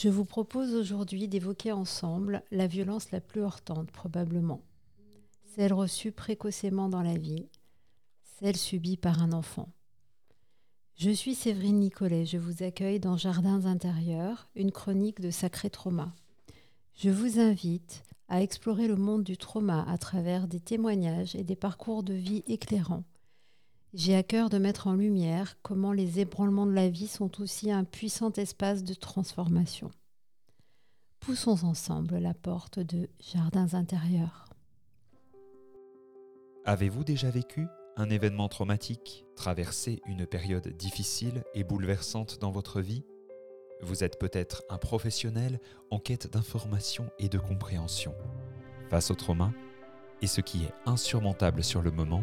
Je vous propose aujourd'hui d'évoquer ensemble la violence la plus heurtante probablement, celle reçue précocement dans la vie, celle subie par un enfant. Je suis Séverine Nicolet, je vous accueille dans Jardins intérieurs, une chronique de sacré trauma. Je vous invite à explorer le monde du trauma à travers des témoignages et des parcours de vie éclairants. J'ai à cœur de mettre en lumière comment les ébranlements de la vie sont aussi un puissant espace de transformation. Poussons ensemble la porte de Jardins intérieurs. Avez-vous déjà vécu un événement traumatique, traversé une période difficile et bouleversante dans votre vie? Vous êtes peut-être un professionnel en quête d'information et de compréhension. Face au trauma, et ce qui est insurmontable sur le moment,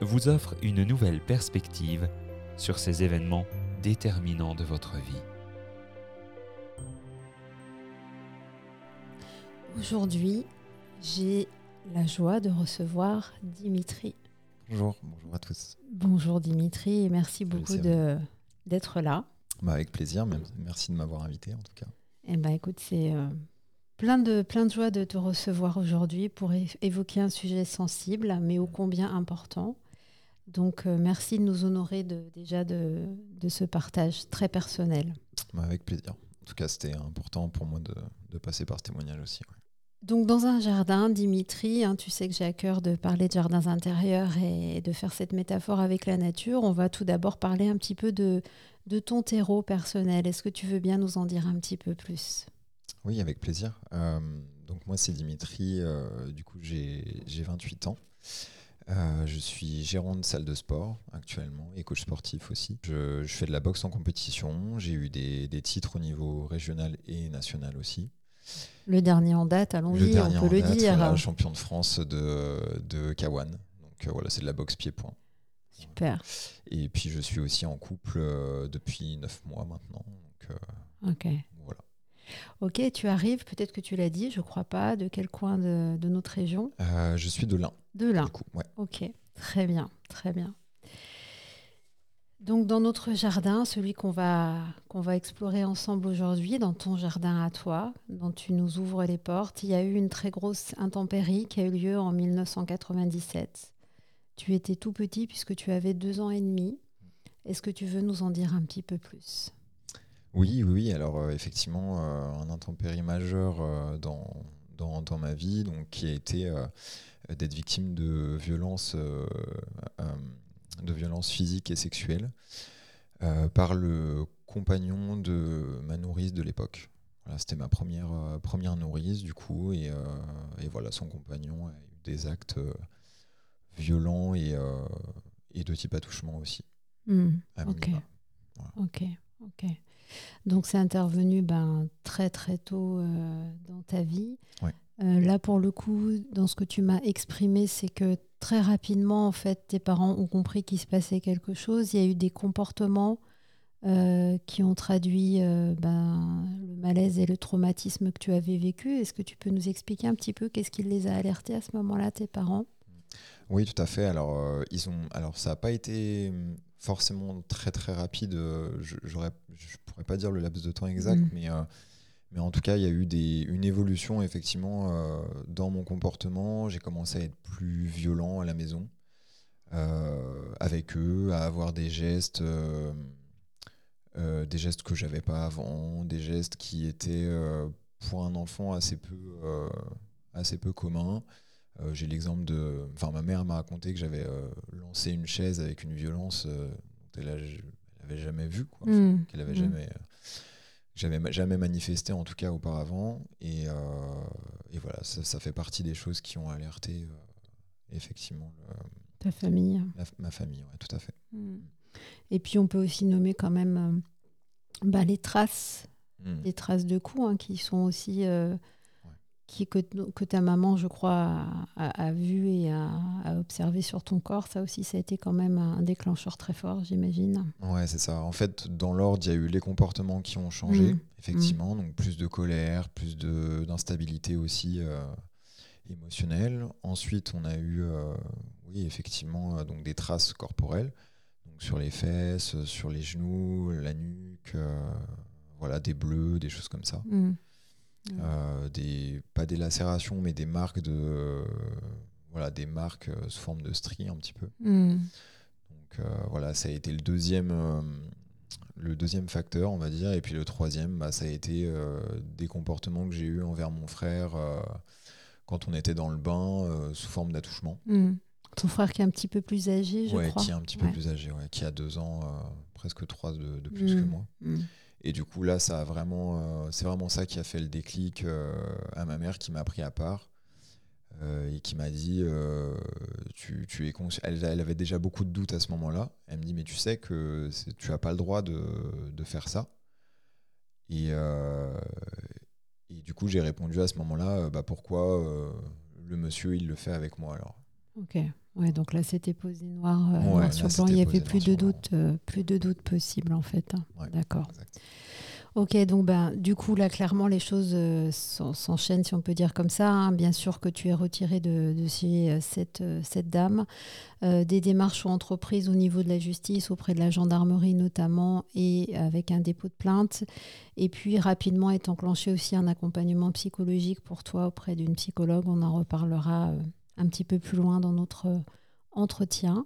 vous offre une nouvelle perspective sur ces événements déterminants de votre vie. Aujourd'hui, j'ai la joie de recevoir Dimitri. Bonjour, bonjour à tous. Bonjour Dimitri et merci beaucoup d'être là. Bah avec plaisir, merci de m'avoir invité en tout cas. Eh ben écoute, c'est euh, plein, de, plein de joie de te recevoir aujourd'hui pour évoquer un sujet sensible mais ô combien important. Donc euh, merci de nous honorer de, déjà de, de, ce partage très personnel. Bah avec plaisir. En tout cas, c'était important pour moi de, de, passer par ce témoignage aussi. Donc dans un jardin, Dimitri, hein, tu sais que j'ai à cœur de parler de jardins intérieurs et de faire cette métaphore avec la nature. On va tout d'abord parler un petit peu de, de ton terreau personnel. Est-ce que tu veux bien nous en dire un petit peu plus? Oui, avec plaisir. Euh, donc moi c'est Dimitri, euh, du coup j'ai 28 ans. Euh, je suis gérant de salle de sport actuellement et coach sportif aussi. Je, fais de la boxe en compétition. J'ai eu des, des titres au niveau régional et national aussi. Le dernier en date, allons-y, on peut le dire. champion de France de, de Kawan. Donc euh, voilà, c'est de la boxe pied-point. Super. Et puis je suis aussi en couple euh, depuis 9 mois maintenant. Donc, euh, ok. Ok, tu arrives, peut-être que tu l'as dit, je crois pas, de quel coin de, de notre région? Je suis de l'Ain. De l'Ain. Ouais. Ok, très bien, très bien. Donc dans notre jardin, celui qu'on va, qu'on va explorer ensemble aujourd'hui, dans ton jardin à toi, dont tu nous ouvres les portes, il y a eu une très grosse intempérie qui a eu lieu en 1997. Tu étais tout petit puisque tu avais deux ans et demi. Est-ce que tu veux nous en dire un petit peu plus? Oui, oui. Alors euh, effectivement, euh, un intempérie majeur euh, dans, dans, dans, ma vie, donc qui a été d'être victime de violences de violence physique et sexuelle euh, par le compagnon de ma nourrice de l'époque. Voilà, C'était ma première, première nourrice du coup et, et, voilà son compagnon a eu des actes violents et, et, de type attouchement aussi. Hmm, ok. Ok. Ok. Donc c'est intervenu ben, très très tôt dans ta vie. Euh, là, pour le coup, dans ce que tu m'as exprimé, c'est que très rapidement, en fait, tes parents ont compris qu'il se passait quelque chose. Il y a eu des comportements euh, qui ont traduit euh, ben, le malaise et le traumatisme que tu avais vécu. Est-ce que tu peux nous expliquer un petit peu qu'est-ce qui les a alertés à ce moment-là, tes parents? Oui, tout à fait. Alors, ils ont, alors ça n'a pas été hum, forcément très très rapide. Je ne pourrais pas dire le laps de temps exact, mmh. mais mais en tout cas, il y a eu des, une évolution effectivement euh, dans mon comportement. J'ai commencé à être plus violent à la maison euh, avec eux, à avoir des gestes, euh, des gestes que j'avais pas avant, des gestes qui étaient pour un enfant assez peu, assez peu communs. J'ai l'exemple de, enfin, ma mère m'a raconté que j'avais lancé une chaise avec une violence qu'elle n'avait jamais vue, quoi, mmh. qu'elle avait mmh. jamais j'avais jamais manifesté en tout cas auparavant et, euh, et voilà ça, fait partie des choses qui ont alerté euh, effectivement ta famille ma famille ouais tout à fait hmm. et puis on peut aussi nommer quand même euh, bah, les traces hmm. les traces de coups hein, qui sont aussi qui, que, que, ta maman, je crois, a, vu et a, observé sur ton corps, ça aussi, ça a été quand même un déclencheur très fort, j'imagine. Ouais, c'est ça. En fait, dans l'ordre, il y a eu les comportements qui ont changé, mmh. effectivement. Mmh. Donc, plus de colère, plus d'instabilité aussi euh, émotionnelle. Ensuite, on a eu, euh, oui, effectivement, euh, donc des traces corporelles. Donc, sur les fesses, sur les genoux, la nuque, voilà, des bleus, des choses comme ça. Mmh. Euh, des, pas des lacérations, mais des marques de voilà, des marques euh, sous forme de stries un petit peu. Hmm. Donc euh, voilà, ça a été le deuxième, le deuxième facteur, on va dire. Et puis le troisième, bah, ça a été des comportements que j'ai eu envers mon frère quand on était dans le bain sous forme d'attouchement. Hmm. Ton frère qui est un petit peu plus âgé, je ouais, crois. qui est un petit peu plus âgé, ouais, qui a deux ans, presque trois de, de plus que moi. Et du coup, là, ça a vraiment, euh, c'est vraiment ça qui a fait le déclic euh, à ma mère qui m'a pris à part euh, et qui m'a dit tu, tu, es elle, elle, avait déjà beaucoup de doutes à ce moment-là. Elle me dit Mais tu sais que tu n'as pas le droit de, de faire ça. Et, et du coup, j'ai répondu à ce moment-là bah, Pourquoi le monsieur, il le fait avec moi alors Ok. Ouais, donc là, c'était posé noir, sur blanc. Il n'y avait plus de, doute, plus de doute possible, en fait. Hein. D'accord. Ok, donc ben, du coup, là, clairement, les choses euh, s'enchaînent, si on peut dire comme ça. Hein. Bien sûr que tu es retiré de, chez euh, cette, euh, cette dame. des démarches sont entreprises au niveau de la justice, auprès de la gendarmerie notamment, et avec un dépôt de plainte. Et puis, rapidement est enclenché aussi un accompagnement psychologique pour toi auprès d'une psychologue. On en reparlera un petit peu plus loin dans notre entretien.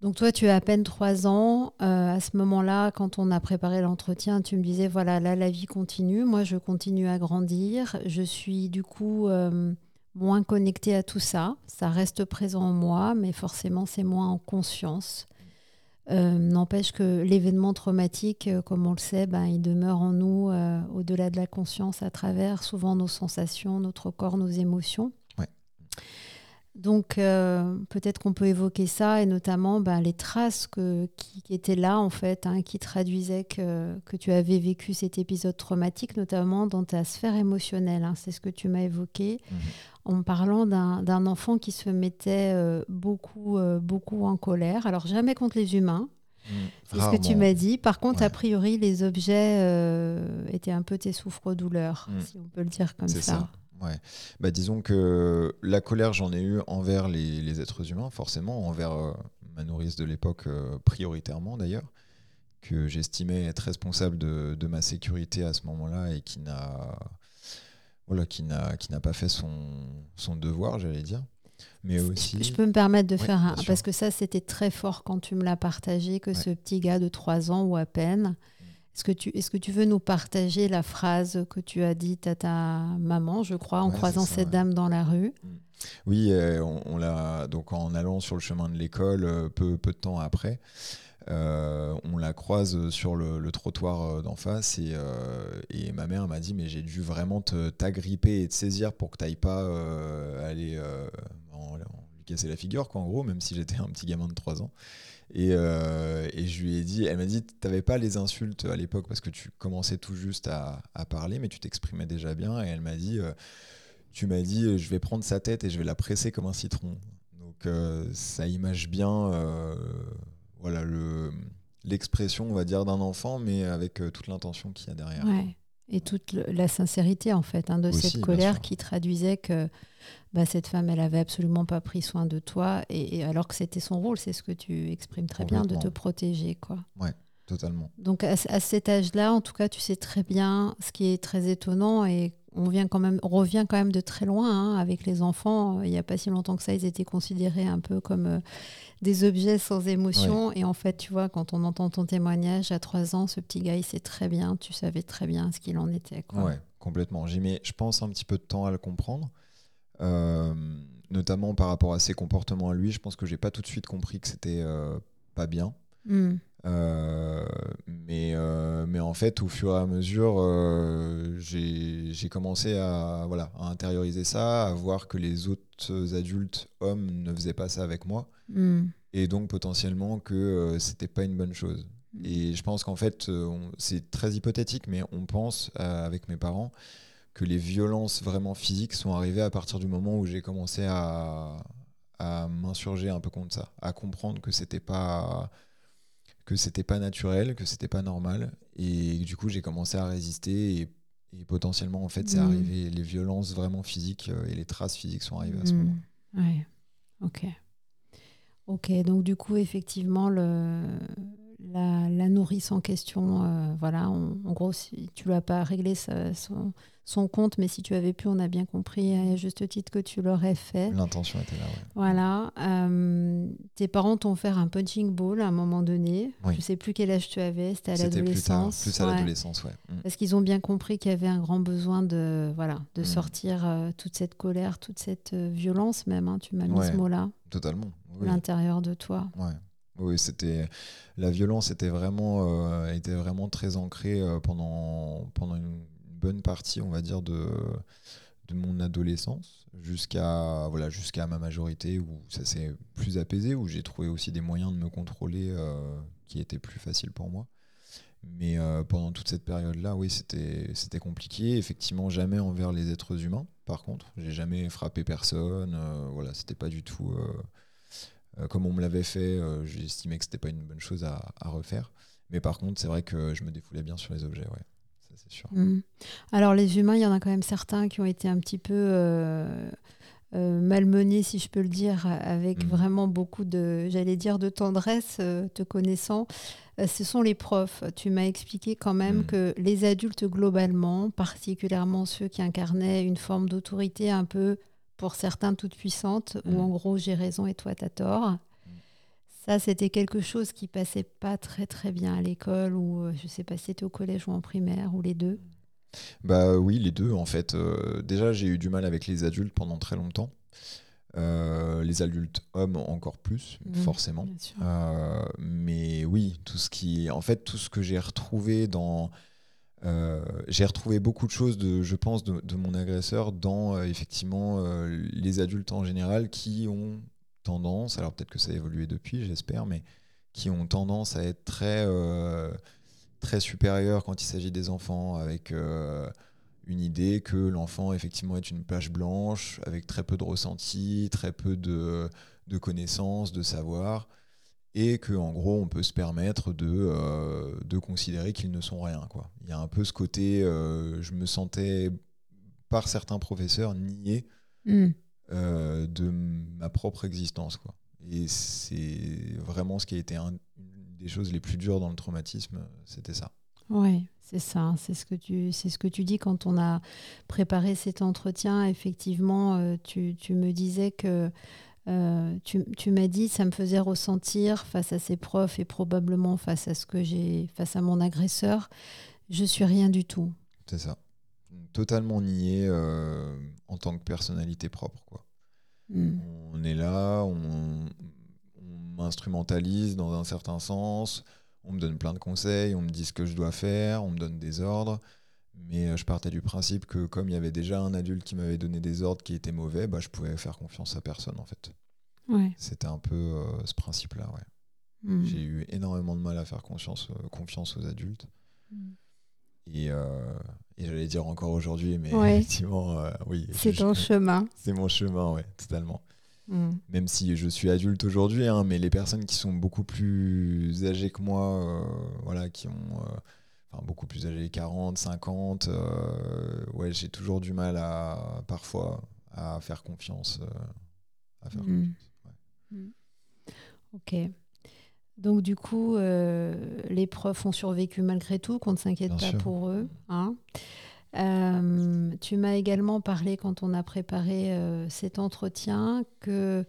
Donc toi, tu as à peine trois ans. Euh, à ce moment-là, quand on a préparé l'entretien, tu me disais, voilà, là, la vie continue. Moi, je continue à grandir. Je suis du coup euh, moins connectée à tout ça. Ça reste présent en moi, mais forcément, c'est moins en conscience. Euh, n'empêche que l'événement traumatique, comme on le sait, ben, il demeure en nous au-delà de la conscience à travers souvent nos sensations, notre corps, nos émotions. Donc euh, peut-être qu'on peut évoquer ça et notamment ben, les traces qui, étaient là en fait, hein, qui traduisaient que, tu avais vécu cet épisode traumatique, notamment dans ta sphère émotionnelle. Hein. c'est ce que tu m'as évoqué mhm. en parlant d'un enfant qui se mettait euh, beaucoup, euh, beaucoup en colère. Alors jamais contre les humains. Mhm. C'est ce que tu m'as dit. Par contre, a priori, les objets étaient un peu tes souffres-douleurs, mhm. si on peut le dire comme ça. Ouais. Bah, disons que la colère, j'en ai eu envers les, êtres humains, forcément, envers euh, ma nourrice de l'époque, euh, prioritairement d'ailleurs, que j'estimais être responsable de, de, ma sécurité à ce moment-là et qui n'a voilà, qui n'a qui n'a pas fait son, son devoir, j'allais dire. Mais aussi... Je peux me permettre de faire un... Parce que ça, c'était très fort quand tu me l'as partagé, que ce petit gars de 3 ans ou à peine, est-ce que, tu, est-ce que tu veux nous partager la phrase que tu as dite à ta maman, je crois, en croisant cette dame dans la rue? Oui, euh, on, l'a donc en allant sur le chemin de l'école, euh, peu, peu de temps après. Euh, on la croise sur le, trottoir d'en face et, et, ma mère m'a dit mais j'ai dû vraiment te t'agripper et te saisir pour que tu n'ailles pas aller en, lui casser la figure quoi en gros même si j'étais un petit gamin de 3 ans euh, et, je lui ai dit, elle m'a dit, tu n'avais pas les insultes à l'époque parce que tu commençais tout juste à, parler, mais tu t'exprimais déjà bien. Et elle m'a dit, euh, tu m'as dit, je vais prendre sa tête et je vais la presser comme un citron. Donc euh, ça image bien, voilà le l'expression, on va dire, d'un enfant, mais avec toute l'intention qu'il y a derrière. Et toute la sincérité, en fait, hein, de cette colère qui traduisait que bah, cette femme, elle avait absolument pas pris soin de toi, et, alors que c'était son rôle, c'est ce que tu exprimes très bien, de te protéger. quoi. Ouais, totalement. Donc à, cet âge-là, en tout cas, tu sais très bien ce qui est très étonnant, et on, vient quand même, revient quand même de très loin hein, avec les enfants. Il n'y a pas si longtemps que ça, ils étaient considérés un peu comme euh, des objets sans émotion. Et en fait, tu vois, quand on entend ton témoignage à trois ans, ce petit gars, il sait très bien, tu savais très bien ce qu'il en était. Quoi. Ouais, complètement. J'ai mis, je pense, un petit peu de temps à le comprendre. Euh, notamment par rapport à ses comportements à lui, je pense que j'ai pas tout de suite compris que c'était euh, pas bien. Hmm. Euh, mais, mais en fait, au fur et à mesure, j'ai commencé à, voilà, à intérioriser ça, à voir que les autres adultes hommes ne faisaient pas ça avec moi. Hmm. Et donc potentiellement que c'était pas une bonne chose. Hmm. Et je pense qu'en fait, c'est très hypothétique, mais on pense avec mes parents que les violences vraiment physiques sont arrivées à partir du moment où j'ai commencé à, à m'insurger un peu contre ça, à comprendre que c'était pas que c'était pas naturel, que c'était pas normal, et du coup j'ai commencé à résister et, potentiellement en fait c'est Mhm. arrivé, les violences vraiment physiques euh, et les traces physiques sont arrivées à ce Mm. moment. Ouais. Ok. Ok. Donc du coup, effectivement, le, la, la nourrice en question, euh, voilà, en, en gros, si tu l'as pas réglé son, son compte, mais si tu avais pu, on a bien compris à juste titre que tu l'aurais fait. L'intention était là, ouais. Voilà. Euh, tes parents t'ont offert un punching ball à un moment donné. Oui. Je sais plus quel âge tu avais. C'était à C'était plus l'adolescence. plus à Ouais. l'adolescence, ouais. Mm. Parce qu'ils ont bien compris qu'il y avait un grand besoin de, voilà, de Mm. sortir euh, toute cette colère, toute cette euh, violence même. hein, tu m'as mis Ouais. ce mot-là, Totalement. Oui. l'intérieur de toi. Ouais. Oui, c'était la violence était vraiment était vraiment très ancrée pendant pendant une bonne partie, on va dire de de mon adolescence jusqu'à voilà ma majorité où ça s'est plus apaisé où j'ai trouvé aussi des moyens de me contrôler euh, qui étaient plus faciles pour moi. Mais euh, pendant toute cette période-là, oui, c'était compliqué. Effectivement, jamais envers les êtres humains. Par contre, j'ai jamais frappé personne. euh, voilà, c'était pas du tout comme on me l'avait fait. J'estimais que c'était pas une bonne chose à, à refaire. Mais par contre, c'est vrai que je me défoulais bien sur les objets. Ouais, c'est sûr. Mm. Alors les humains, il y en a quand même certains qui ont été un petit peu euh, euh, malmenés, si je peux le dire, avec Mm. vraiment beaucoup de, j'allais dire, de tendresse, euh, te connaissant. Euh, ce sont les profs. Tu m'as expliqué quand même Mm. que les adultes globalement, particulièrement ceux qui incarnaient une forme d'autorité un peu, pour certains, toute puissante, où en gros j'ai raison et toi t'as tort. Ça, c'était quelque chose qui passait pas très très bien à l'école ou euh, je sais pas si c'était au collège ou en primaire ou les deux. Bah oui, les deux en fait. Euh, déjà, j'ai eu du mal avec les adultes pendant très longtemps. Euh, les adultes hommes encore plus, forcément. Euh, mais oui, tout ce qui, en fait, tout ce que j'ai retrouvé dans, euh, j'ai retrouvé beaucoup de choses, de, je pense, de, de mon agresseur dans effectivement les adultes en général qui ont tendance, alors peut-être que ça a évolué depuis, j'espère, mais qui ont tendance à être très, euh, très supérieurs quand il s'agit des enfants, avec euh, une idée que l'enfant effectivement est une page blanche, avec très peu de ressenti, très peu de, de connaissances, de savoir et que en gros on peut se permettre de, euh, de considérer qu'ils ne sont rien quoi. Il y a un peu ce côté je me sentais par certains professeurs nié. Euh, de ma propre existence quoi. Et c'est vraiment ce qui a été un- une des choses les plus dures dans le traumatisme, c'était ça. Oui, c'est ça. C'est ce que tu, c'est ce que tu dis quand on a préparé cet entretien. Effectivement, euh, tu, tu me disais que euh, tu, tu m'as dit ça me faisait ressentir face à ces profs et probablement face à ce que j'ai, face à mon agresseur, je suis rien du tout. C'est ça. Totalement nié euh, en tant que personnalité propre quoi. Mm. On est là, on, on m'instrumentalise dans un certain sens, on me donne plein de conseils, on me dit ce que je dois faire, on me donne des ordres. Mais euh, je partais du principe que comme il y avait déjà un adulte qui m'avait donné des ordres qui étaient mauvais, bah, je pouvais faire confiance à personne en fait. Ouais. C'était un peu euh, ce principe-là. Ouais. Mm. J'ai eu énormément de mal à faire confiance, euh, confiance aux adultes. Mm. Et, euh, et j'allais dire encore aujourd'hui, mais Ouais. effectivement, euh, oui. C'est je- ton chemin. C'est mon chemin, ouais, totalement Mm. même si je suis adulte aujourd'hui, hein, mais les personnes qui sont beaucoup plus âgées que moi, euh, voilà, qui ont enfin, beaucoup plus âgées, 40, 50, euh, ouais, j'ai toujours du mal à parfois à faire confiance. à faire Mm. confiance, ouais. Mm. Ok. Donc du coup, euh, les profs ont survécu malgré tout, qu'on ne s'inquiète Bien pas sûr. pour eux. hein. Euh, tu m'as également parlé quand on a préparé euh, cet entretien que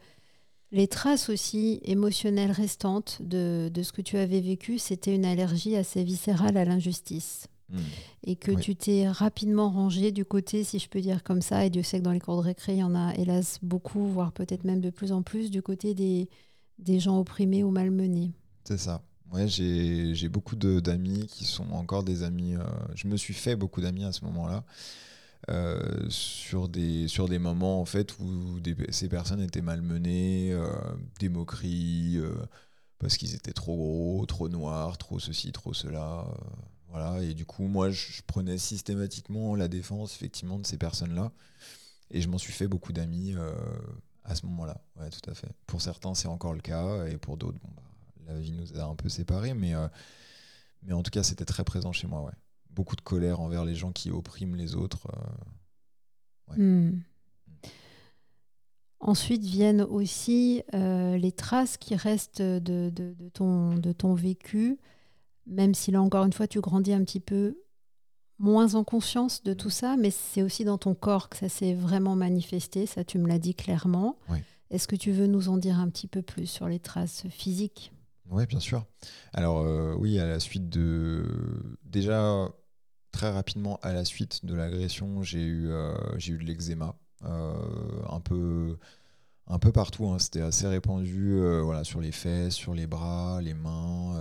les traces aussi émotionnelles restantes de, de ce que tu avais vécu, c'était une allergie assez viscérale à l'injustice. Mm. Et que Oui. tu t'es rapidement rangé du côté, si je peux dire comme ça, et Dieu sait que dans les cours de récré, il y en a hélas beaucoup, voire peut-être même de plus en plus, du côté des, des gens opprimés ou malmenés. C'est ça. Ouais, j'ai beaucoup d'amis qui sont encore des amis. euh, je me suis fait beaucoup d'amis à ce moment-là. euh, sur, des, sur des moments en fait où ces personnes étaient malmenées, euh, des moqueries, euh, parce qu'ils étaient trop gros, trop noirs, trop ceci, trop cela. voilà, et du coup, moi, je, prenais systématiquement la défense, effectivement, de ces personnes-là. Et je m'en suis fait beaucoup d'amis à ce moment-là. Ouais, tout à fait. Pour certains, c'est encore le cas, et pour d'autres, bon, bah, la vie nous a un peu séparés, mais, mais en tout cas, c'était très présent chez moi, ouais. Beaucoup de colère envers les gens qui oppriment les autres. Hmm. Ensuite viennent aussi euh, les traces qui restent de, ton, de ton vécu, même si là encore une fois tu grandis un petit peu moins en conscience de tout ça, mais c'est aussi dans ton corps que ça s'est vraiment manifesté, ça tu me l'as dit clairement. Est-ce que tu veux nous en dire un petit peu plus sur les traces physiques? Oui, bien sûr. Alors euh, oui, à la suite de... Déjà, très rapidement, à la suite de l'agression, j'ai eu, euh, eu de l'eczéma. Euh, un peu un peu partout. Hein. C'était assez répandu voilà, sur les fesses, sur les bras, les mains,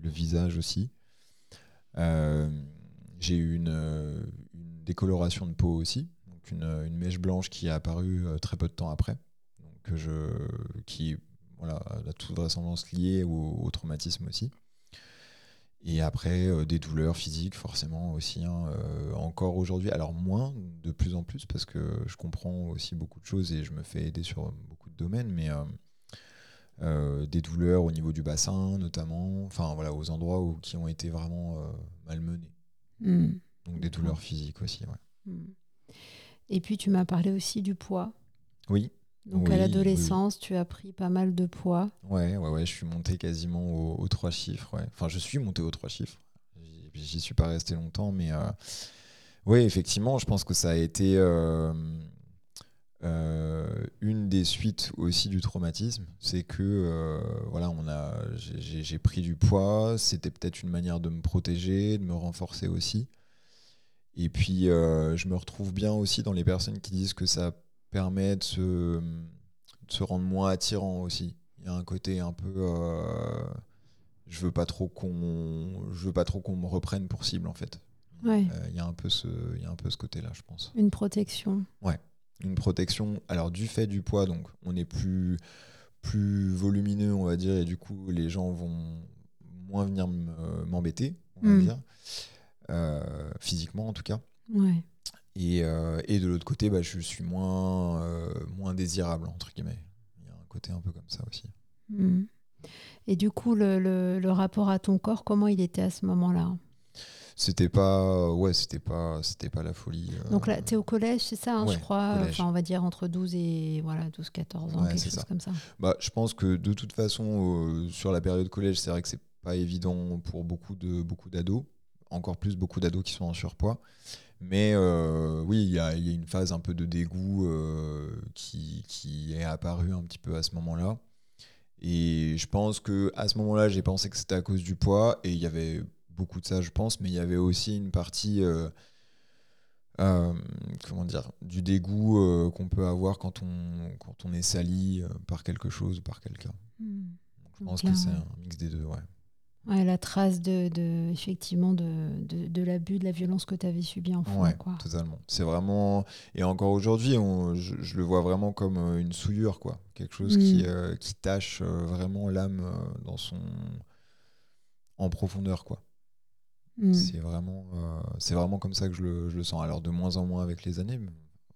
le, visage aussi. J'ai eu une, décoloration de peau aussi, donc une, mèche blanche qui est apparue très peu de temps après, donc je, qui voilà, a toute vraisemblance liée au traumatisme aussi. Et après, euh, des douleurs physiques, forcément aussi, hein, euh, encore aujourd'hui. Alors moins, de plus en plus, parce que je comprends aussi beaucoup de choses et je me fais aider sur beaucoup de domaines, mais euh, des douleurs au niveau du bassin, notamment, enfin voilà, aux endroits où, qui ont été vraiment malmenés. Hmm. Donc des douleurs physiques aussi, ouais. Hmm. Et puis tu m'as parlé aussi du poids. Oui. Donc à l'adolescence, tu as pris pas mal de poids. Ouais, ouais, ouais, je suis monté quasiment aux, trois chiffres. Ouais. Enfin, je suis monté aux trois chiffres. J'y suis pas resté longtemps, mais euh, oui, effectivement, je pense que ça a été euh, euh, une des suites aussi du traumatisme. C'est que voilà, on a, j'ai pris du poids. C'était peut-être une manière de me protéger, de me renforcer aussi. Et puis, je me retrouve bien aussi dans les personnes qui disent que ça permet de se, se, rendre moins attirant aussi. Il y a un côté un peu. Euh, je veux pas trop qu'on je veux pas trop qu'on me reprenne pour cible en fait. Euh, il y a un peu ce il y a un peu ce côté là je pense. Une protection. Ouais, une protection. Alors du fait du poids donc on est plus plus volumineux on va dire et du coup les gens vont moins venir m'embêter on va hmm. dire euh, physiquement en tout cas. Ouais. Euh, et, de l'autre côté, bah, je suis moins, euh, moins désirable, entre guillemets. Il y a un côté un peu comme ça aussi. Hmm. Et du coup, le, le, rapport à ton corps, comment il était à ce moment-là? C'était pas ouais c'était pas c'était pas la folie euh. donc là tu es au collège c'est ça hein, je crois? enfin on va dire entre 12 et voilà 12 14 ans quelque chose comme ça bah je pense que de toute façon sur la période collège c'est vrai que c'est pas évident pour beaucoup de beaucoup d'ados encore plus beaucoup d'ados qui sont en surpoids mais euh, oui, il y, a une phase un peu de dégoût euh, qui, qui, est apparue un petit peu à ce moment-là. Et je pense que à ce moment-là, j'ai pensé que c'était à cause du poids, et il y avait beaucoup de ça, je pense, mais il y avait aussi une partie, euh, comment dire, du dégoût qu'on peut avoir quand on, quand on est sali par quelque chose ou par quelqu'un. Hmm. Je pense que c'est un mix des deux, ouais la trace de, de effectivement de, de, de l'abus, de la violence que tu avais subi enfant. Ouais, totalement. C'est vraiment et encore aujourd'hui, je, je, le vois vraiment comme euh, une souillure, quoi. Quelque chose qui, mm. euh, qui tâche euh, vraiment l'âme dans son en profondeur, quoi. Mm. C'est vraiment, c'est vraiment comme ça que je le, je le, sens. Alors de moins en moins avec les années,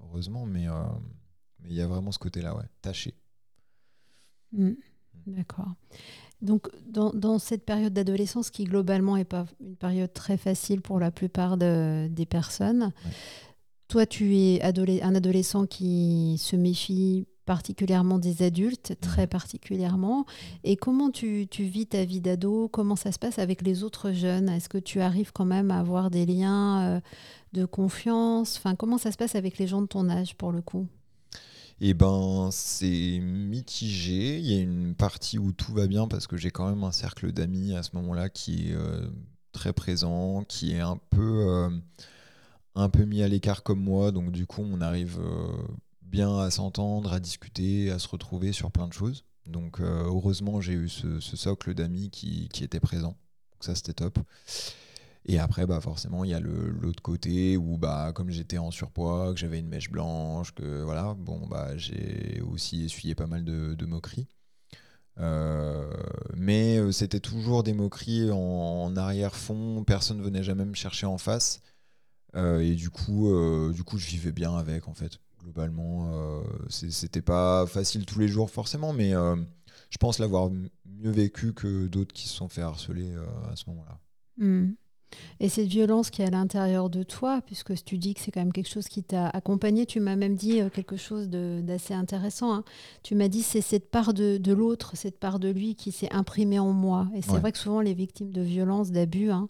heureusement, mais mais il y a vraiment ce côté-là, ouais, taché. Mm. D'accord. Donc, dans, cette période d'adolescence, qui globalement n'est pas une période très facile pour la plupart des personnes, toi, tu es un adolescent qui se méfie particulièrement des adultes, très particulièrement. Et comment tu, vis ta vie d'ado? Comment ça se passe avec les autres jeunes? Est-ce que tu arrives quand même à avoir des liens euh, de confiance? Enfin, comment ça se passe avec les gens de ton âge pour le coup? Eh ben c'est mitigé. Il y a une partie où tout va bien parce que j'ai quand même un cercle d'amis à ce moment-là qui est euh, très présent, qui est un peu, euh, un peu mis à l'écart comme moi. Donc du coup, on arrive euh, bien à s'entendre, à discuter, à se retrouver sur plein de choses. Donc heureusement, j'ai eu ce, socle d'amis qui, qui était présent. Donc ça, c'était top. Et après, bah, forcément, il y a l'autre côté où, bah, comme j'étais en surpoids, que j'avais une mèche blanche, que voilà, bon, bah, j'ai aussi essuyé pas mal de, moqueries. mais c'était toujours des moqueries en, arrière-fond, personne venait jamais me chercher en face. et du coup, du coup, je vivais bien avec, en fait. Globalement, c'était pas facile tous les jours forcément, mais je pense l'avoir mieux vécu que d'autres qui se sont fait harceler à ce moment-là. Hmm. Et cette violence qui est à l'intérieur de toi, puisque tu dis que c'est quand même quelque chose qui t'a accompagné, tu m'as même dit euh, quelque chose d'assez intéressant. Hein. Tu m'as dit c'est cette part de, l'autre, cette part de lui qui s'est imprimée en moi. Et c'est vrai que souvent les victimes de violences, d'abus hein,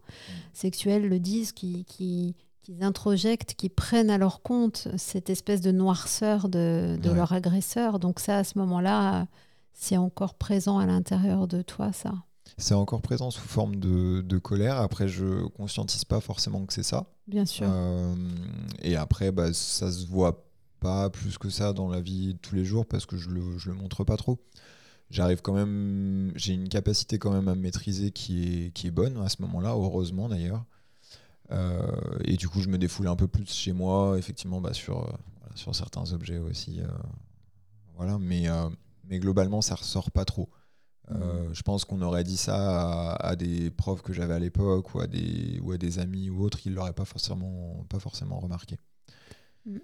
sexuels le disent, qui, qui, introjectent, qui prennent à leur compte cette espèce de noirceur de, leur agresseur. Donc ça, à ce moment-là, c'est encore présent à l'intérieur de toi, ça. C'est encore présent sous forme de, colère. Après, je conscientise pas forcément que c'est ça. Bien sûr. Euh, et après, bah, ça se voit pas plus que ça dans la vie de tous les jours parce que je le, le montre pas trop. J'arrive quand même, j'ai une capacité quand même à me maîtriser qui est, qui est bonne à ce moment-là, heureusement d'ailleurs. Euh, et du coup, je me défoule un peu plus chez moi, effectivement, bah, sur, euh, sur certains objets aussi. voilà, mais, mais globalement, ça ressort pas trop. Euh, je pense qu'on aurait dit ça à, des profs que j'avais à l'époque ou, à des, ou à des amis ou autres, ils ne l'auraient pas forcément, pas forcément remarqué.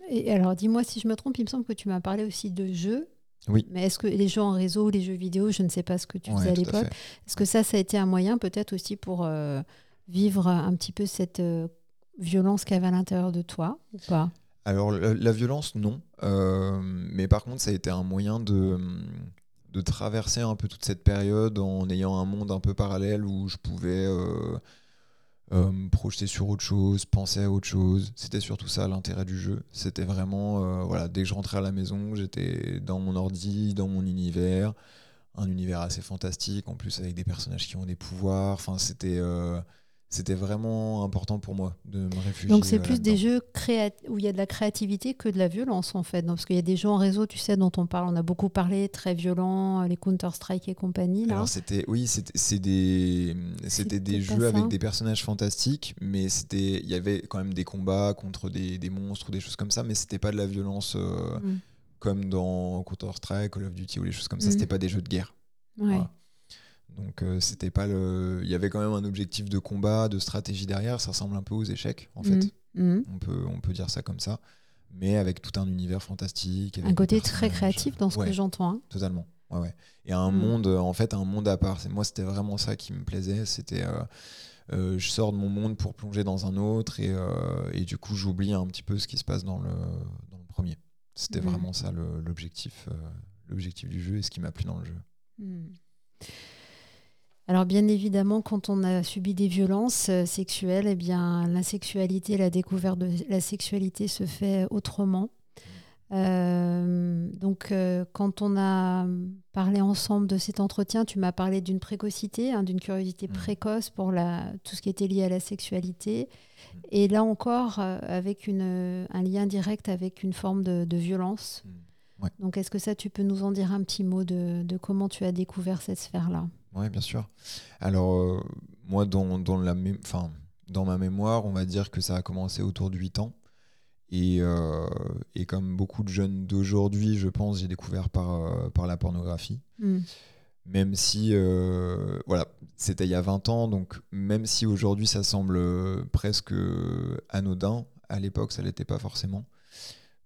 Et alors, dis-moi si je me trompe, il me semble que tu m'as parlé aussi de jeux. Oui. Mais est-ce que les jeux en réseau, les jeux vidéo, je ne sais pas ce que tu faisais à l'époque, est-ce que ça, ça a été un moyen peut-être aussi pour euh, vivre un petit peu cette euh, violence qu'il y avait à l'intérieur de toi ou pas? Alors, la, violence, non. mais par contre, ça a été un moyen de de traverser un peu toute cette période en ayant un monde un peu parallèle où je pouvais euh, euh, me projeter sur autre chose, penser à autre chose. C'était surtout ça l'intérêt du jeu. C'était vraiment, euh, voilà, dès que je rentrais à la maison, j'étais dans mon ordi, dans mon univers, un univers assez fantastique, en plus avec des personnages qui ont des pouvoirs. Enfin, c'était c'était vraiment important pour moi de me réfugier. Donc c'est plus des jeux où il y a de la créativité que de la violence en fait. parce qu'il y a des jeux en réseau, tu sais, dont on parle, on a beaucoup parlé, très violents, les Counter-Strike et compagnie. Là. Alors c'était, oui, c'était des, c'était des jeux avec des personnages fantastiques, mais c'était, il y avait quand même des combats contre des, des, monstres ou des choses comme ça, mais c'était pas de la violence euh, mm. comme dans Counter-Strike, Call of Duty ou les choses comme ça. Mm. C'était pas des jeux de guerre. Ouais. Donc euh, c'était pas le. Il y avait quand même un objectif de combat, de stratégie derrière. Ça ressemble un peu aux échecs, en fait. Mmh. Mmh. On, peut, on peut dire ça comme ça. Mais avec tout un univers fantastique. Un côté très créatif dans ce que j'entends. Hein. Totalement. Ouais, ouais. Et un mmh. monde, en fait, un monde à part. Moi, c'était vraiment ça qui me plaisait. C'était. Euh, euh, je sors de mon monde pour plonger dans un autre et, et du coup j'oublie un petit peu ce qui se passe dans le, dans le premier. C'était vraiment ça l'objectif l'objectif du jeu et ce qui m'a plu dans le jeu. Alors bien évidemment, quand on a subi des violences euh, sexuelles, eh bien la sexualité, la découverte de la sexualité se fait autrement. Euh, donc euh, quand on a parlé ensemble de cet entretien, tu m'as parlé d'une précocité, hein, d'une curiosité mmh. précoce pour la, tout ce qui était lié à la sexualité. Mmh. Et là encore, avec une, un lien direct avec une forme de, violence. Mmh. Donc est-ce que ça, tu peux nous en dire un petit mot de, de comment tu as découvert cette sphère-là? Oui, bien sûr. Alors, euh, moi, dans, dans, la dans ma mémoire, on va dire que ça a commencé autour de 8 ans. Et, euh, et comme beaucoup de jeunes d'aujourd'hui, je pense, j'ai découvert par, euh, par la pornographie. Hmm. Même si, voilà, c'était il y a 20 ans, donc même si aujourd'hui ça semble presque anodin, à l'époque ça l'était pas forcément,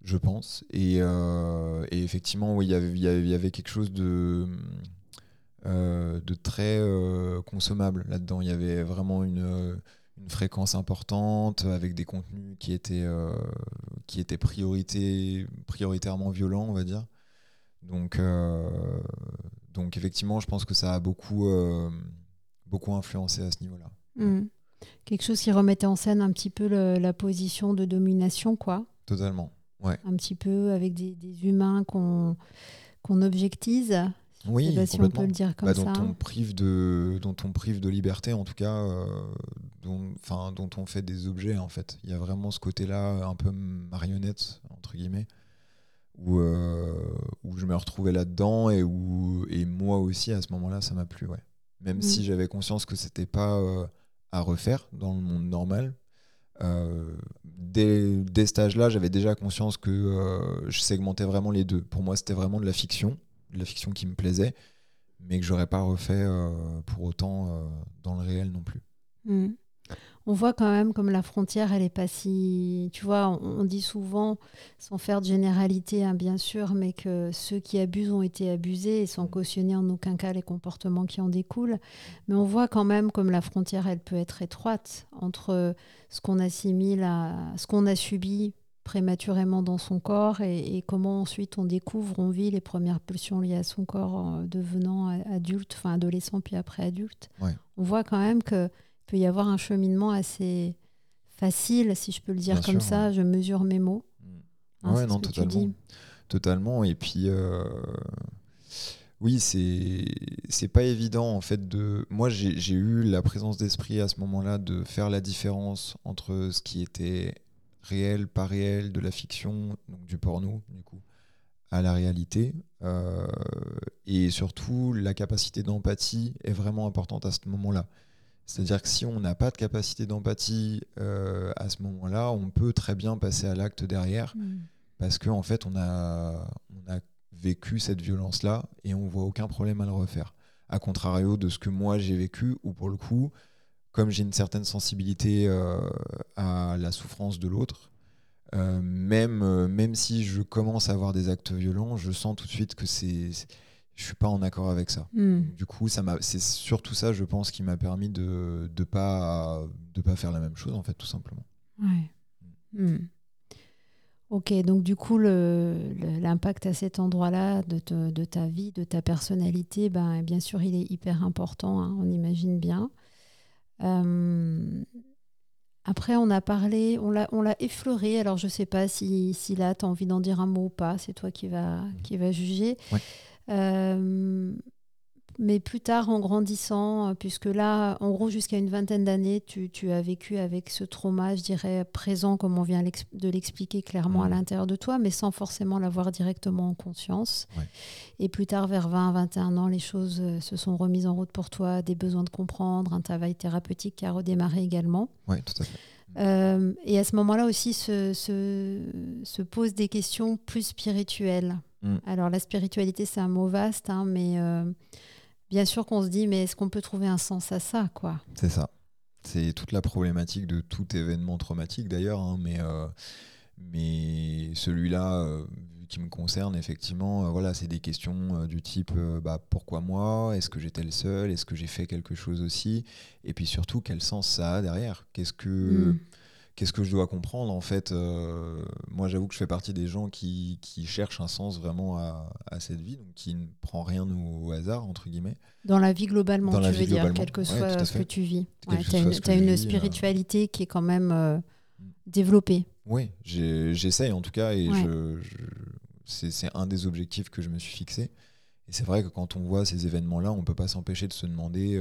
je pense. Et, et effectivement, oui, il y avait quelque chose de euh, de très euh, consommable là-dedans. Il y avait vraiment une, euh, une, fréquence importante avec des contenus qui étaient, qui étaient priorité, prioritairement violents, on va dire. Donc, donc effectivement, je pense que ça a beaucoup, beaucoup influencé à ce niveau-là. Mmh. Quelque chose qui remettait en scène un petit peu la position de domination, quoi. Totalement, ouais. Un petit peu avec des, des humains qu'on qu'on objectise oui, si on peut le dire comme bah, ça. Dont on, prive de, dont on prive de liberté, en tout cas, euh, dont, dont on fait des objets, en fait. Il y a vraiment ce côté-là, un peu marionnette, entre guillemets, où, euh, où je me retrouvais là-dedans et où et moi aussi, à ce moment-là, ça m'a plu, ouais. Même mm. si j'avais conscience que c'était pas euh, à refaire dans le monde normal. dès, dès cet âge-là, j'avais déjà conscience que je segmentais vraiment les deux. Pour moi, c'était vraiment de la fiction de la fiction qui me plaisait. mais que j'aurais pas refait pour autant dans le réel non plus. Mmh on voit quand même comme la frontière, elle est pas si. Tu vois, on, dit souvent, sans faire de généralité, hein, bien sûr, mais que ceux qui abusent ont été abusés et sans cautionner en aucun cas les comportements qui en découlent. Mais on voit quand même comme la frontière, elle peut être étroite entre ce qu'on assimile à ce qu'on a subi prématurément dans son corps et, comment ensuite on découvre, on vit les premières pulsions liées à son corps en devenant adulte, enfin adolescent puis après adulte. On voit quand même que peut y avoir un cheminement assez facile, si je peux le dire comme ça. Je mesure mes mots. Mm. Hein, ouais, non, totalement. Totalement. Et puis, euh, oui, c'est pas évident en fait de. Moi, j'ai eu la présence d'esprit à ce moment-là de faire la différence entre ce qui était réel, pas réel, de la fiction, donc du porno, du coup, à la réalité. Euh, et surtout, la capacité d'empathie est vraiment importante à ce moment-là. C'est-à-dire que si on n'a pas de capacité d'empathie euh, à ce moment-là, on peut très bien passer à l'acte derrière mm. parce qu'en en fait, on a, on a vécu cette violence-là et on voit aucun problème à le refaire. A contrario de ce que moi j'ai vécu, où pour le coup, comme j'ai une certaine sensibilité euh, à la souffrance de l'autre, euh, même, même si je commence à avoir des actes violents, je sens tout de suite que c'est je suis pas en accord avec ça. Hmm. Du coup, ça m'a, c'est surtout ça, je pense, qui m'a permis de de pas de pas faire la même chose en fait, tout simplement. Ouais. Hmm. Ok, donc du coup, l'impact à cet endroit-là de, de, ta vie, de ta personnalité, ben, bien sûr, il est hyper important, hein, on imagine bien. Euh, après, on a parlé, on l'a, on l'a effleuré, alors je ne sais pas si, si là, tu as envie d'en dire un mot ou pas, c'est toi qui vas, qui va juger. Ouais. Euh, mais plus tard, en grandissant, euh, puisque là, en gros, jusqu'à une vingtaine d'années, tu, tu, as vécu avec ce trauma, je dirais, présent, comme on vient de l'expliquer clairement à mmh. l'intérieur de toi, mais sans forcément l'avoir directement en conscience. Et plus tard, vers 20, 21 ans, les choses euh, se sont remises en route pour toi, des besoins de comprendre, un travail thérapeutique qui a redémarré également. Oui, tout à fait. et à ce moment-là aussi se, se, se posent des questions plus spirituelles. Mm. Alors la spiritualité, c'est un mot vaste, hein, mais euh, bien sûr qu'on se dit, mais est-ce qu'on peut trouver un sens à ça quoi? C'est ça. C'est toute la problématique de tout événement traumatique d'ailleurs, hein, mais, euh, mais celui-là, euh, qui me concerne, effectivement, voilà, c'est des questions du type bah, pourquoi moi? Est-ce que j'étais le seul? Est-ce que j'ai fait quelque chose aussi? Et puis surtout, quel sens ça a derrière? Qu'est-ce que. Mm qu'est-ce que je dois comprendre en fait euh, Moi, j'avoue que je fais partie des gens qui, qui cherchent un sens vraiment à, à, cette vie, donc qui ne prend rien au, hasard entre guillemets. Dans la vie globalement, tu veux dire, quel que soit ce que tu vis. tu as une, euh, spiritualité qui est quand même euh, mm. développée. Oui, j'essaye en tout cas, et je, c'est un des objectifs que je me suis fixé. Et c'est vrai que quand on voit ces événements-là, on ne peut pas s'empêcher de se demander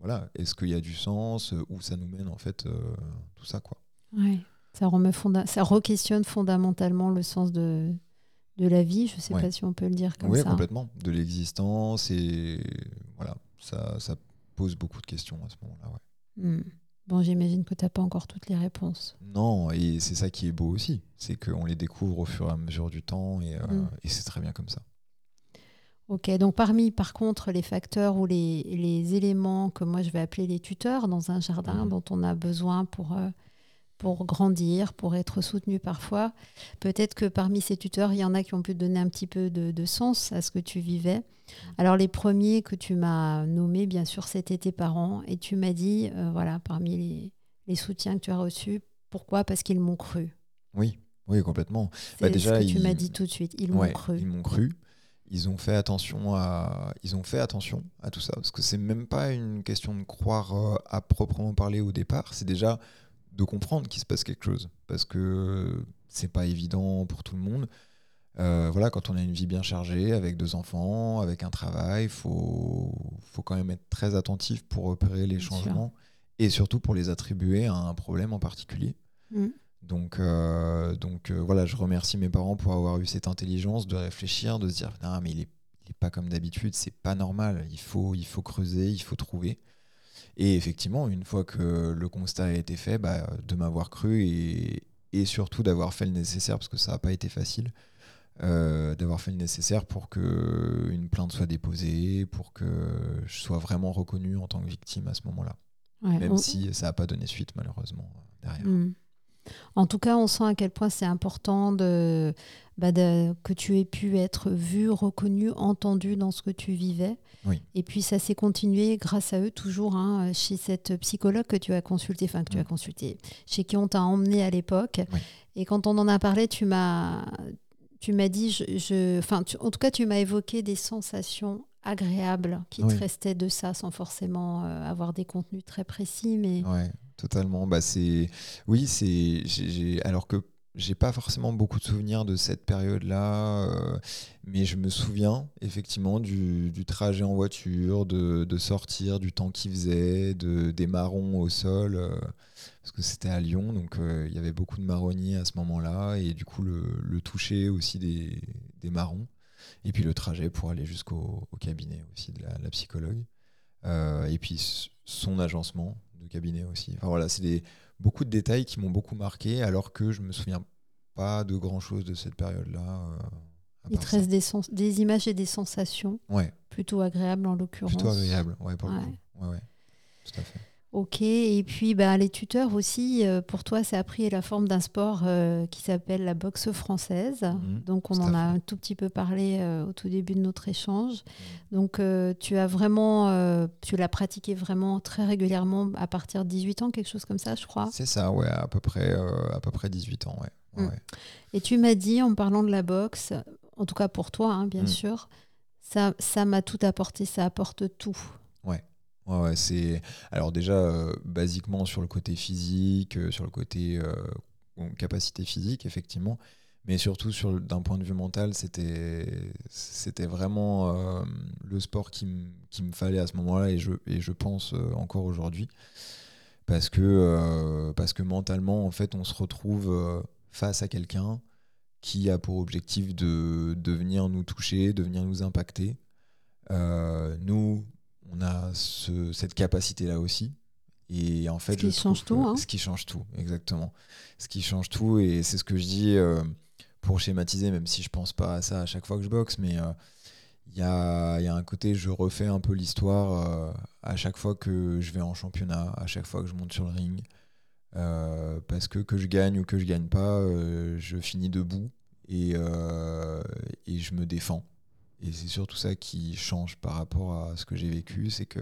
voilà, est-ce qu'il y a du sens euh, Où ça nous mène, en fait, euh, tout ça, quoi. Ouais, ça, remet ça re-questionne fondamentalement le sens de, de la vie, je ne sais pas si on peut le dire comme ça. Oui, complètement, de l'existence, et voilà, ça, ça pose beaucoup de questions à ce moment-là, ouais. Hmm. Bon, j'imagine que tu n'as pas encore toutes les réponses. Non, et c'est ça qui est beau aussi, c'est qu'on les découvre au fur et à mesure du temps, et, euh, hmm. et c'est très bien comme ça. Ok, donc parmi par contre les facteurs ou les, éléments que moi je vais appeler les tuteurs dans un jardin mhm. dont on a besoin pour, euh, pour grandir, pour être soutenu parfois, peut-être que parmi ces tuteurs, il y en a qui ont pu donner un petit peu de, sens à ce que tu vivais. Mhm. Alors les premiers que tu m'as nommés, bien sûr, c'était tes parents et tu m'as dit, euh, voilà, parmi les, soutiens que tu as reçus, pourquoi? Parce qu'ils m'ont cru. Oui, oui, complètement. Bah, déjà, ce que tu m'as dit tout de suite, ils m'ont cru. Ils m'ont cru ils ont fait attention à ils ont fait attention à tout ça parce que c'est même pas une question de croire euh, à proprement parler au départ c'est déjà de comprendre qu'il se passe quelque chose parce que c'est pas évident pour tout le monde. Euh, voilà quand on a une vie bien chargée avec deux enfants avec un travail faut faut quand même être très attentif pour repérer les changements et surtout pour les attribuer à un problème en particulier. Mmh. Donc, euh, donc euh, voilà, je remercie mes parents pour avoir eu cette intelligence de réfléchir, de se dire non, mais il est, pas comme d'habitude, c'est pas normal, il faut, il faut creuser, il faut trouver. Et effectivement, une fois que le constat a été fait, bah, de m'avoir cru et, et surtout d'avoir fait le nécessaire, parce que ça n'a pas été facile, d'avoir fait le nécessaire pour que une plainte soit déposée, pour que je sois vraiment reconnu en tant que victime à ce moment-là. Même si ça n'a pas donné suite malheureusement derrière. Hmm. En tout cas, on sent à quel point c'est important de, bah, que tu aies pu être vu, reconnu, entendu dans ce que tu vivais. Et puis ça s'est continué grâce à eux toujours hein, chez cette psychologue que tu as consulté, enfin que tu as mm. consulté, chez qui on t'a emmené à l'époque. Et quand on en a parlé, tu m'as tu m'as dit, je, enfin, en tout cas, tu m'as évoqué des sensations agréables qui te restaient de ça, sans forcément euh, avoir des contenus très précis, mais totalement. Bah, c'est oui, c'est alors que j'ai pas forcément beaucoup de souvenirs de cette période-là, euh, mais je me souviens effectivement du, du trajet en voiture, de, de, sortir, du temps qu'il faisait, de, des marrons au sol, euh, parce que c'était à Lyon, donc euh, il y avait beaucoup de marronniers à ce moment-là, et du coup le, le toucher aussi des, des, marrons, et puis le trajet pour aller jusqu'au cabinet aussi de la, la psychologue, et puis son agencement, de cabinet aussi. Enfin voilà, c'est des, beaucoup de détails qui m'ont beaucoup marqué, alors que je me souviens pas de grand chose de cette période-là. Il te reste des, des, images et des sensations ouais. plutôt agréables en l'occurrence. Plutôt agréables, ouais, pour le coup. Ouais, ouais, tout à fait. Ok, et puis bah, les tuteurs aussi, euh, pour toi, ça a pris la forme d'un sport euh, qui s'appelle la boxe française. Mhm, Donc on en a un tout petit peu parlé euh, au tout début de notre échange. Mhm. Donc tu as vraiment, tu l'as pratiqué vraiment très régulièrement à partir de 18 ans, quelque chose comme ça, je crois. C'est ça, ouais, à peu près, à peu près 18 ans, ouais. Mm. Et tu m'as dit, en parlant de la boxe, en tout cas pour toi, hein, bien mm. sûr, ça, ça m'a tout apporté, ça apporte tout. Ouais, c'est alors déjà euh, basiquement sur le côté physique, euh, sur le côté euh, capacité physique effectivement, mais surtout sur d'un point de vue mental, c'était c'était vraiment le sport qui me fallait à ce moment-là et je et je pense encore aujourd'hui parce que parce que mentalement en fait on se retrouve face à quelqu'un qui a pour objectif de, de venir nous toucher, de venir nous impacter. nous, on a cette capacité-là aussi. Et en fait, ce qui change tout. Hein. Ce qui change tout, exactement. Ce qui change tout, et c'est ce que je dis euh, pour schématiser, même si je pense pas à ça à chaque fois que je boxe, mais euh, il y, a, y, a, un côté, je refais un peu l'histoire euh, à chaque fois que je vais en championnat, à chaque fois que je monte sur le ring. parce que que je gagne ou que je gagne pas, je finis debout et, et je me défends. Et c'est surtout ça qui change par rapport à ce que j'ai vécu, c'est que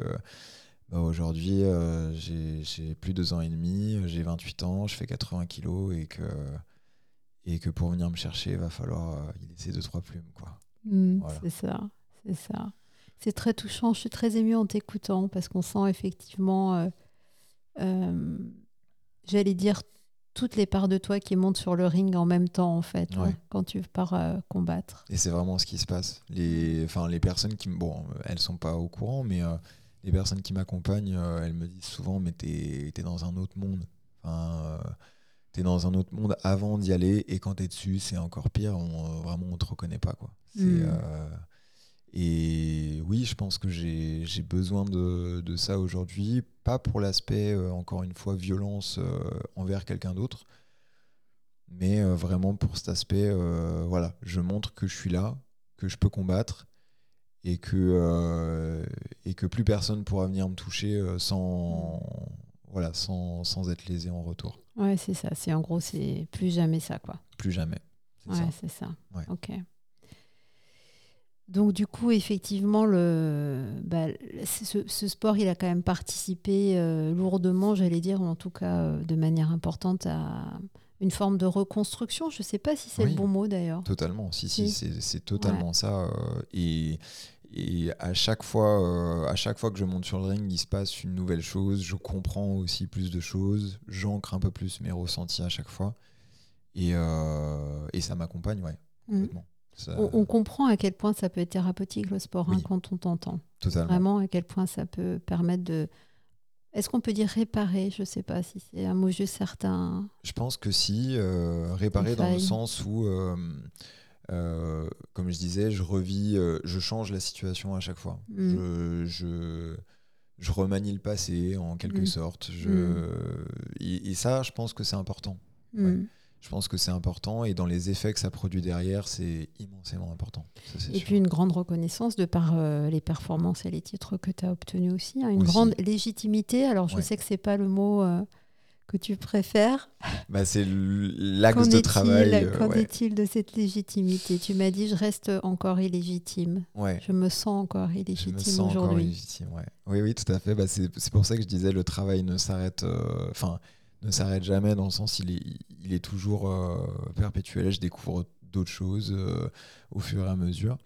bah, aujourd'hui, euh, j'ai plus de deux ans et demi, j'ai 28 ans, je fais 80 kilos et que, et que pour venir me chercher, il va falloir euh, y laisser deux, trois plumes. quoi. Mmh, c'est ça, c'est ça. C'est très touchant, je suis très émue en t'écoutant parce qu'on sent effectivement, euh, j'allais dire, toutes les parts de toi qui montent sur le ring en même temps, en fait, hein, quand tu pars euh, combattre. Et c'est vraiment ce qui se passe. Les, enfin, les personnes qui. Bon, elles sont pas au courant, mais euh, les personnes qui m'accompagnent, euh, elles me disent souvent Mais t'es es dans un autre monde. Enfin, t'es dans un autre monde avant d'y aller, et quand t'es dessus, c'est encore pire. On, vraiment, on te reconnaît pas, quoi. Hmm. Et oui, je pense que j'ai besoin de, de ça aujourd'hui, pas pour l'aspect, euh, encore une fois, violence euh, envers quelqu'un d'autre, mais euh, vraiment pour cet aspect, voilà, je montre que je suis là, que je peux combattre, et que, et que plus personne pourra venir me toucher sans, voilà, sans, sans être lésé en retour. Ouais, c'est ça. C'est en gros, c'est plus jamais ça, quoi. Plus jamais. Ouais, c'est ça. Ok. Donc du coup, effectivement, le, bah, ce, sport, il a quand même participé euh, lourdement, j'allais dire, ou en tout cas euh, de manière importante à une forme de reconstruction. Je ne sais pas si c'est le bon mot d'ailleurs. Totalement, si, si, c'est totalement ça. Euh, et, et, à, chaque fois, à chaque fois que je monte sur le ring, il se passe une nouvelle chose. Je comprends aussi plus de choses. J'ancre un peu plus mes ressentis à chaque fois. Et, et ça m'accompagne, ouais, mmh. complètement. On, comprend à quel point ça peut être thérapeutique le sport hein, quand on t'entend. Vraiment à quel point ça peut permettre de. Est-ce qu'on peut dire réparer? Je ne sais pas si c'est un mot juste certain. Je pense que si, euh, réparer dans le sens où, euh, euh, comme je disais, je revis, je change la situation à chaque fois. Mm. Je, je, remanie le passé en quelque mm. sorte. Je, mm. et, ça, je pense que c'est important Je pense que c'est important et dans les effets que ça produit derrière, c'est immensément important. et puis une grande reconnaissance de par euh, les performances et les titres que tu as obtenus aussi. Hein. une grande légitimité. Alors je sais que c'est pas le mot euh, que tu préfères. Bah, c'est l'axe de travail. Euh, qu'en est-il de cette légitimité? Tu m'as dit je reste encore illégitime. Ouais. Je me sens encore illégitime aujourd'hui. Oui, oui, tout à fait. Bah, c'est, pour ça que je disais le travail ne s'arrête. Enfin ne s'arrête jamais dans le sens il est, il est toujours euh, perpétuel. Je découvre d'autres choses euh, au fur et à mesure.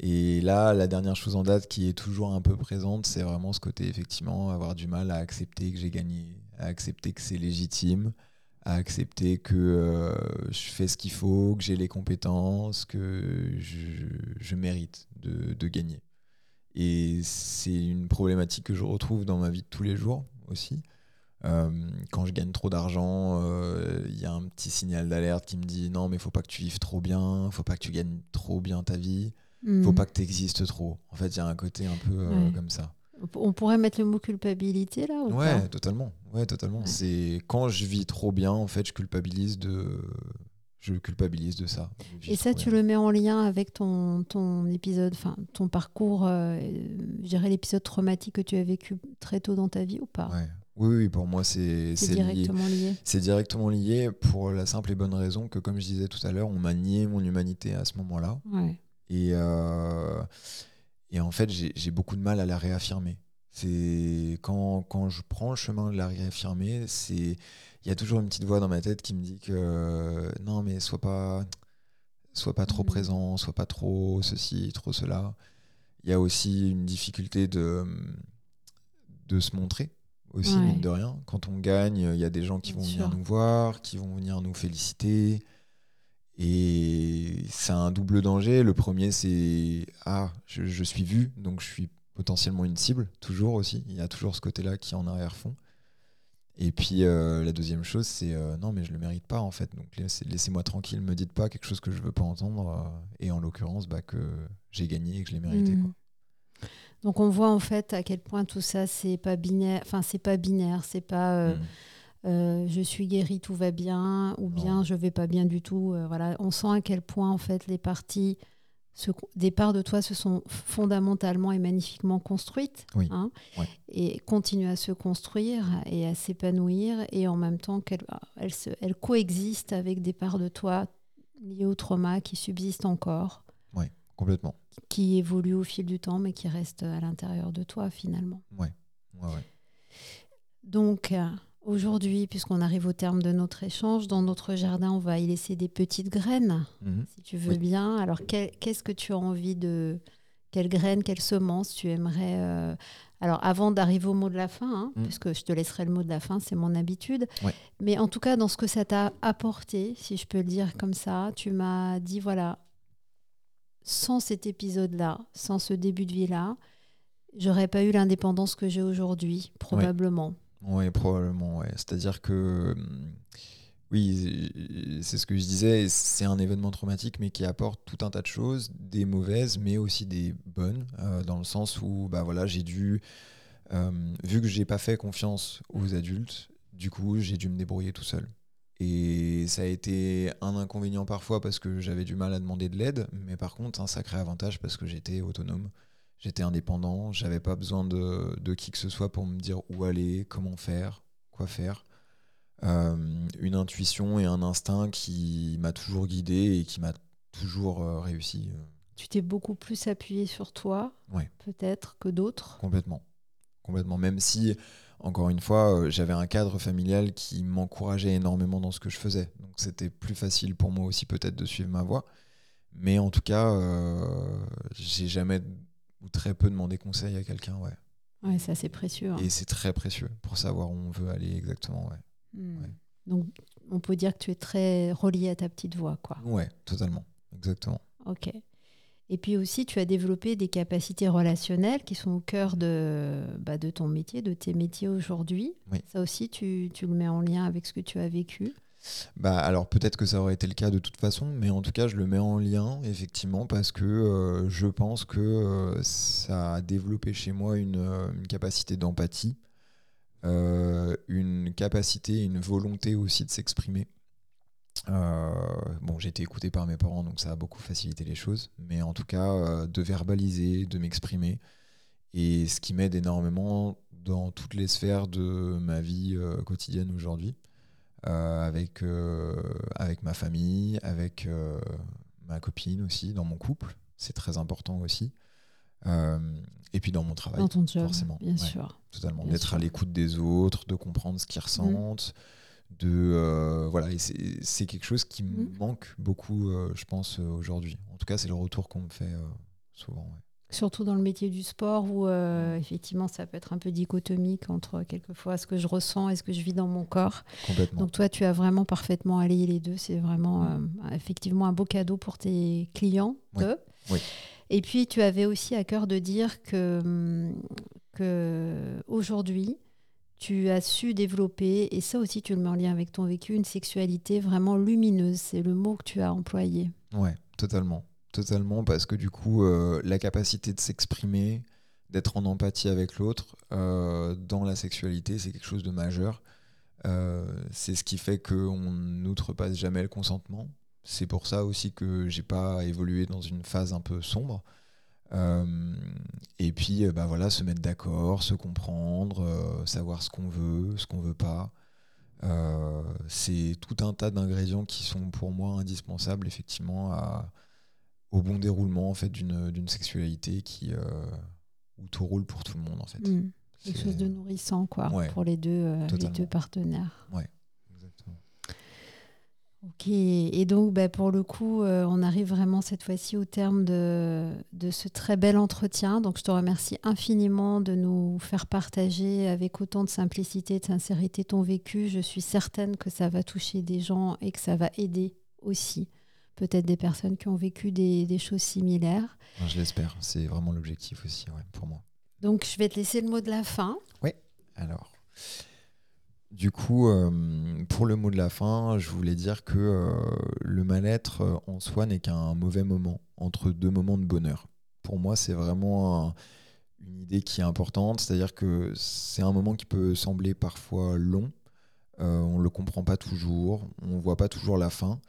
Et là, la dernière chose en date qui est toujours un peu présente, c'est vraiment ce côté, effectivement, avoir du mal à accepter que j'ai gagné, à accepter que c'est légitime, à accepter que euh, je fais ce qu'il faut, que j'ai les compétences, que je, je mérite de, de, gagner. Et c'est une problématique que je retrouve dans ma vie de tous les jours aussi. Euh, quand je gagne trop d'argent, euh, il y a un petit signal d'alerte qui me dit non, mais il faut pas que tu vives trop bien, faut pas que tu gagnes trop bien ta vie, il faut pas que tu existes trop. En fait, il y a un côté un peu euh, comme ça. On pourrait mettre le mot culpabilité là ou Ouais, totalement. Ouais, totalement. C'est quand je vis trop bien, en fait, je culpabilise de je culpabilise de ça. Et ça, tu le mets en lien avec ton, ton épisode, enfin ton parcours, je dirais l'épisode traumatique que tu as vécu très tôt dans ta vie ou pas? Ouais. Oui, pour moi, c'est directement lié. C'est directement lié pour la simple et bonne raison que, comme je disais tout à l'heure, on m'a nié mon humanité à ce moment-là. Et, euh, et en fait, j'ai beaucoup de mal à la réaffirmer. C'est quand, quand je prends le chemin de la réaffirmer, c'est il y a toujours une petite voix dans ma tête qui me dit que non, mais sois pas, sois pas trop mm. présent, sois pas trop ceci, trop cela. Il y a aussi une difficulté de, de se montrer aussi, mine de rien. Quand on gagne, il y a des gens qui vont venir nous voir, qui vont venir nous féliciter. Et c'est un double danger. Le premier, c'est Ah, je, suis vu, donc je suis potentiellement une cible, toujours aussi. Il y a toujours ce côté-là qui est en arrière-fond. Et puis euh, la deuxième chose, c'est euh, Non, mais je le mérite pas en fait. Donc laissez-moi tranquille, me dites pas quelque chose que je veux pas entendre. Euh, et en l'occurrence, bah, que j'ai gagné et que je l'ai mérité. Mmh. Quoi. Donc on voit en fait à quel point tout ça c'est pas binaire, enfin c'est pas binaire, c'est pas euh, mm. euh, je suis guéri, tout va bien, ou bien je vais pas bien du tout. Euh, voilà, on sent à quel point en fait les parties des parts de toi se sont fondamentalement et magnifiquement construites hein, et continuent à se construire et à s'épanouir et en même temps qu'elles elles, elles coexistent avec des parts de toi liées au trauma qui subsistent encore. Oui, complètement qui évolue au fil du temps, mais qui reste à l'intérieur de toi finalement. Ouais. ouais, ouais. Donc euh, aujourd'hui, puisqu'on arrive au terme de notre échange, dans notre jardin, on va y laisser des petites graines, mhm. si tu veux bien. Alors qu'est-ce que tu as envie de... Quelles graines, quelles semences tu aimerais... Euh, alors avant d'arriver au mot de la fin, hein, mhm. puisque je te laisserai le mot de la fin, c'est mon habitude. Mais en tout cas, dans ce que ça t'a apporté, si je peux le dire comme ça, tu m'as dit, voilà, sans cet épisode-là, sans ce début de vie-là, j'aurais pas eu l'indépendance que j'ai aujourd'hui, probablement. Oui, probablement, ouais. C'est-à-dire que, hum, oui, c'est ce que je disais, c'est un événement traumatique, mais qui apporte tout un tas de choses, des mauvaises, mais aussi des bonnes, euh, dans le sens où, bah voilà, j'ai dû, hum, vu que j'ai pas fait confiance aux adultes, du coup, j'ai dû me débrouiller tout seul. Et ça a été un inconvénient parfois parce que j'avais du mal à demander de l'aide, mais par contre un sacré avantage parce que j'étais autonome, j'étais indépendant, j'avais pas besoin de, de, qui que ce soit pour me dire où aller, comment faire, quoi faire. Euh, une intuition et un instinct qui m'a toujours guidé et qui m'a toujours euh, réussi. Tu t'es beaucoup plus appuyé sur toi, peut-être, que d'autres? Complètement. Complètement. Même si encore une fois, euh, j'avais un cadre familial qui m'encourageait énormément dans ce que je faisais. Donc c'était plus facile pour moi aussi peut-être de suivre ma voie. Mais en tout cas, euh, j'ai jamais ou très peu demandé conseil à quelqu'un. Ouais. Ouais, c'est assez précieux. Hein. Et c'est très précieux pour savoir où on veut aller exactement. Hmm. Ouais. Donc on peut dire que tu es très relié à ta petite voix, quoi. Ouais, totalement. Exactement. Ok. Et puis aussi, tu as développé des capacités relationnelles qui sont au cœur de, bah, de ton métier, de tes métiers aujourd'hui. Ça aussi, tu, tu, le mets en lien avec ce que tu as vécu? Bah, alors peut-être que ça aurait été le cas de toute façon, mais en tout cas je le mets en lien effectivement parce que euh, je pense que euh, ça a développé chez moi une, euh, une capacité d'empathie, une capacité, une volonté aussi de s'exprimer. Bon, j'ai été écouté par mes parents, donc ça a beaucoup facilité les choses. Mais en tout cas, de verbaliser, de m'exprimer. Et ce qui m'aide énormément dans toutes les sphères de ma vie quotidienne aujourd'hui. avec, avec ma famille, avec ma copine aussi, dans mon couple. C'est très important aussi. Euh, et puis dans mon travail, dans ton job, forcément. Bien sûr. Totalement. D'être à l'écoute des autres, de comprendre ce qu'ils ressentent. De, euh, voilà, et c'est quelque chose qui me mm. manque beaucoup, euh, je pense, aujourd'hui. En tout cas, c'est le retour qu'on me fait souvent. Surtout dans le métier du sport où mm. effectivement ça peut être un peu dichotomique entre quelquefois ce que je ressens et ce que je vis dans mon corps. Donc toi tu as vraiment parfaitement allié les deux. C'est vraiment mm. effectivement un beau cadeau pour tes clients. Oui. Et puis, tu avais aussi à cœur de dire que, hum, que aujourd'hui, tu as su développer, et ça aussi tu le mets en lien avec ton vécu, une sexualité vraiment lumineuse. C'est le mot que tu as employé. Ouais, totalement. Totalement, parce que du coup, euh, la capacité de s'exprimer, d'être en empathie avec l'autre euh, dans la sexualité, c'est quelque chose de majeur. Euh, c'est ce qui fait qu'on n'outrepasse jamais le consentement. C'est pour ça aussi que j'ai pas évolué dans une phase un peu sombre. Euh, et puis, euh, bah voilà, se mettre d'accord, se comprendre, euh, savoir ce qu'on veut, ce qu'on veut pas. c'est tout un tas d'ingrédients qui sont pour moi indispensables effectivement à, au bon déroulement en fait d'une sexualité qui où tout roule pour tout le monde en fait. Mmh. Quelque chose de nourrissant quoi pour les deux, les deux partenaires. Ouais. Ok, et donc bah, pour le coup, euh, on arrive vraiment cette fois-ci au terme de, de, ce très bel entretien. Donc je te remercie infiniment de nous faire partager avec autant de simplicité et de sincérité ton vécu. Je suis certaine que ça va toucher des gens et que ça va aider aussi peut-être des personnes qui ont vécu des, des choses similaires. Je l'espère, c'est vraiment l'objectif aussi pour moi. Donc je vais te laisser le mot de la fin. Oui, alors. Du coup, euh, pour le mot de la fin, je voulais dire que euh, le mal-être euh, en soi n'est qu'un mauvais moment entre deux moments de bonheur. Pour moi, c'est vraiment une idée qui est importante, c'est-à-dire que c'est un moment qui peut sembler parfois long, on ne le comprend pas toujours, on ne voit pas toujours la fin,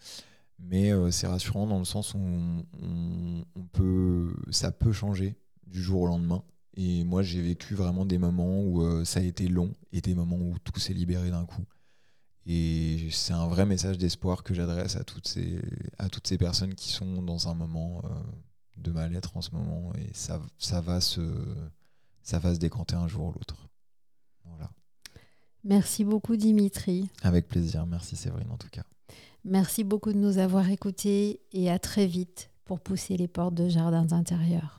mais c'est rassurant dans le sens où ça peut changer du jour au lendemain. Et moi, j'ai vécu vraiment des moments où euh, ça a été long et des moments où tout s'est libéré d'un coup. Et c'est un vrai message d'espoir que j'adresse à, toutes ces, à toutes ces personnes qui sont dans un moment euh, de mal-être en ce moment. Et ça, ça, va se, ça va se décanter un jour ou l'autre. Voilà. Merci beaucoup, Dimitri. Avec plaisir. Merci, Séverine, en tout cas. Merci beaucoup de nous avoir écoutés et à très vite pour pousser les portes de jardins intérieurs.